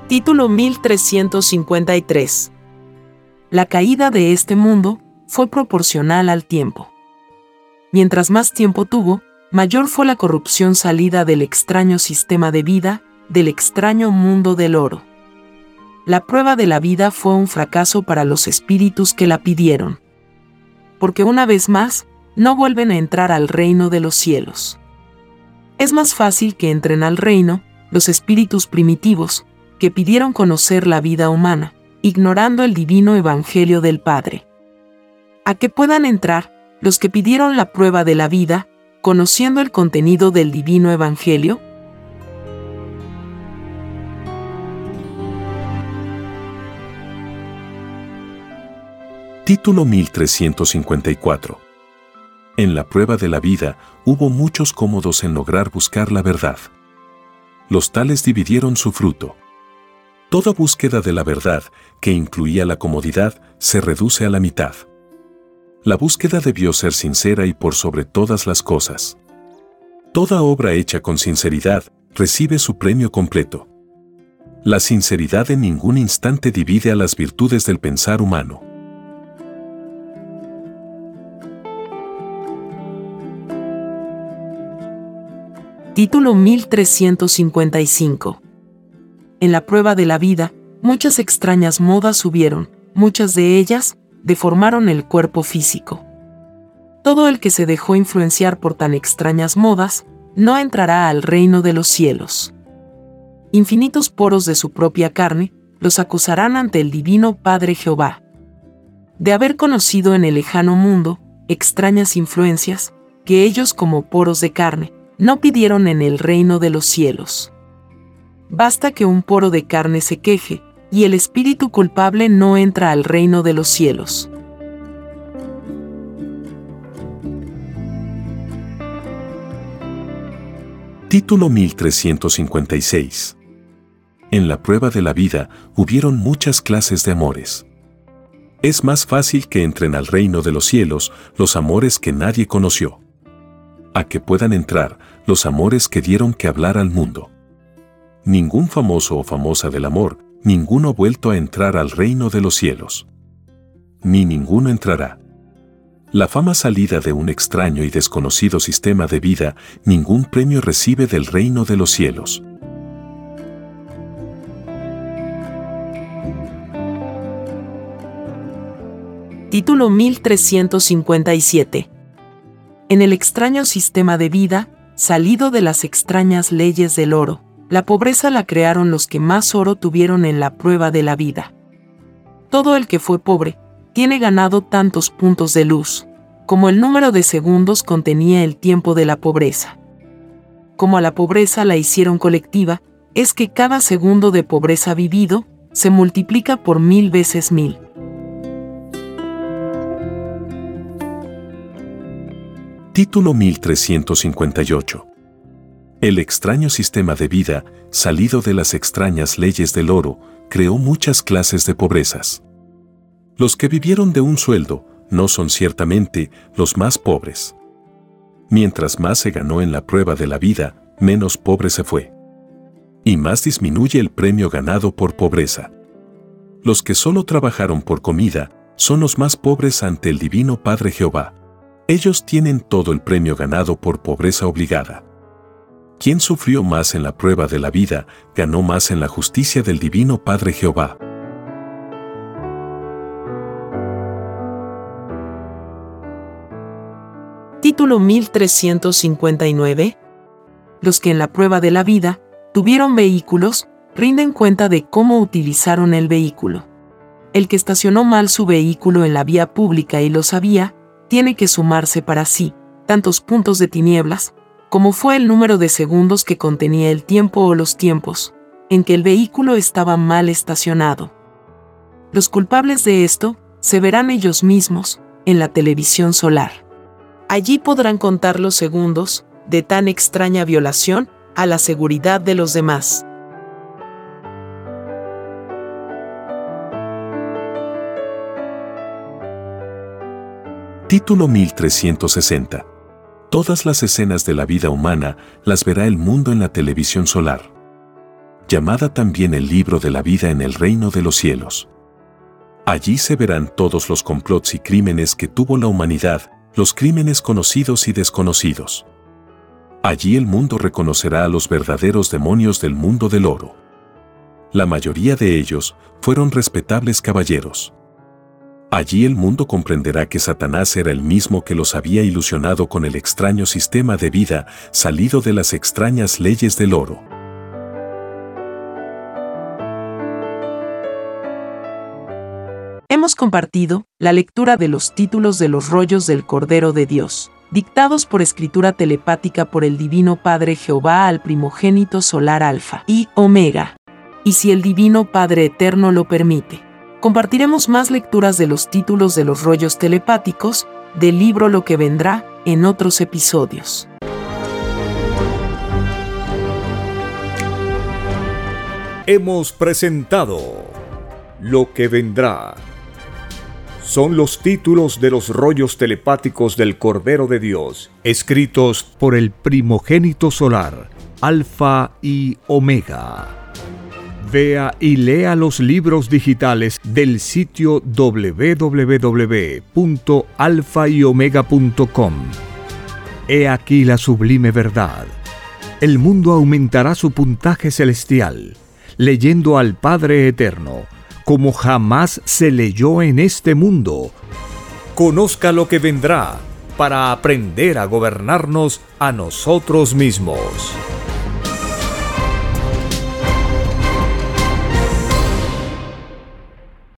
Título 1353. La caída de este mundo fue proporcional al tiempo. Mientras más tiempo tuvo, mayor fue la corrupción salida del extraño sistema de vida, del extraño mundo del oro. La prueba de la vida fue un fracaso para los espíritus que la pidieron. Porque una vez más, no vuelven a entrar al reino de los cielos. Es más fácil que entren al reino los espíritus primitivos, que pidieron conocer la vida humana, ignorando el divino evangelio del Padre. A que puedan entrar los que pidieron la prueba de la vida, conociendo el contenido del divino Evangelio? Título 1354. En la prueba de la vida hubo muchos cómodos en lograr buscar la verdad. Los tales dividieron su fruto. Toda búsqueda de la verdad, que incluía la comodidad, se reduce a la mitad. La búsqueda debió ser sincera y por sobre todas las cosas. Toda obra hecha con sinceridad recibe su premio completo. La sinceridad en ningún instante divide a las virtudes del pensar humano. Título 1355 En la prueba de la vida, muchas extrañas modas subieron, muchas de ellas deformaron el cuerpo físico. Todo el que se dejó influenciar por tan extrañas modas, no entrará al reino de los cielos. Infinitos poros de su propia carne los acusarán ante el divino Padre Jehová. De haber conocido en el lejano mundo extrañas influencias, que ellos como poros de carne, no pidieron en el reino de los cielos. basta que un poro de carne se queje, y el espíritu culpable no entra al reino de los cielos. Título 1356 En la prueba de la vida hubieron muchas clases de amores. Es más fácil que entren al reino de los cielos los amores que nadie conoció. A que puedan entrar los amores que dieron que hablar al mundo. Ningún famoso o famosa del amor, ninguno vuelto a entrar al reino de los cielos. Ni ninguno entrará. La fama salida de un extraño y desconocido sistema de vida, ningún premio recibe del reino de los cielos. Título 1357. En el extraño sistema de vida, salido de las extrañas leyes del oro, la pobreza la crearon los que más oro tuvieron en la prueba de la vida. Todo el que fue pobre, tiene ganado tantos puntos de luz, como el número de segundos contenía el tiempo de la pobreza. Como a la pobreza la hicieron colectiva, es que cada segundo de pobreza vivido se multiplica por mil veces mil. Título 1358. El extraño sistema de vida, salido de las extrañas leyes del oro, creó muchas clases de pobrezas. Los que vivieron de un sueldo no son ciertamente los más pobres. Mientras más se ganó en la prueba de la vida, menos pobre se fue. Y más disminuye el premio ganado por pobreza. Los que solo trabajaron por comida son los más pobres ante el Divino Padre Jehová. Ellos tienen todo el premio ganado por pobreza obligada. Quien sufrió más en la prueba de la vida, ganó más en la justicia del Divino Padre Jehová. Título 1359. Los que en la prueba de la vida tuvieron vehículos, rinden cuenta de cómo utilizaron el vehículo. El que estacionó mal su vehículo en la vía pública y lo sabía, tiene que sumarse para sí tantos puntos de tinieblas, como fue el número de segundos que contenía el tiempo o los tiempos, en que el vehículo estaba mal estacionado. Los culpables de esto se verán ellos mismos en la televisión solar. Allí podrán contar los segundos de tan extraña violación a la seguridad de los demás. Título 1360. Todas las escenas de la vida humana las verá el mundo en la televisión solar. Llamada también el libro de la vida en el reino de los cielos. Allí se verán todos los complots y crímenes que tuvo la humanidad, los crímenes conocidos y desconocidos. Allí el mundo reconocerá a los verdaderos demonios del mundo del oro. La mayoría de ellos fueron respetables caballeros. Allí el mundo comprenderá que Satanás era el mismo que los había ilusionado con el extraño sistema de vida salido de las extrañas leyes del oro. Hemos compartido la lectura de los títulos de los rollos del Cordero de Dios, dictados por escritura telepática por el Divino Padre Jehová al primogénito solar Alfa y Omega. Y si el Divino Padre Eterno lo permite compartiremos más lecturas de los títulos de los rollos telepáticos del libro Lo que vendrá en otros episodios. Hemos presentado Lo que vendrá. Son los títulos de los rollos telepáticos del Cordero de Dios, escritos por el primogénito solar, Alfa y Omega. Vea y lea los libros digitales del sitio www.alfayomega.com. He aquí la sublime verdad. El mundo aumentará su puntaje celestial, leyendo al Padre Eterno, como jamás se leyó en este mundo. Conozca lo que vendrá para aprender a gobernarnos a nosotros mismos.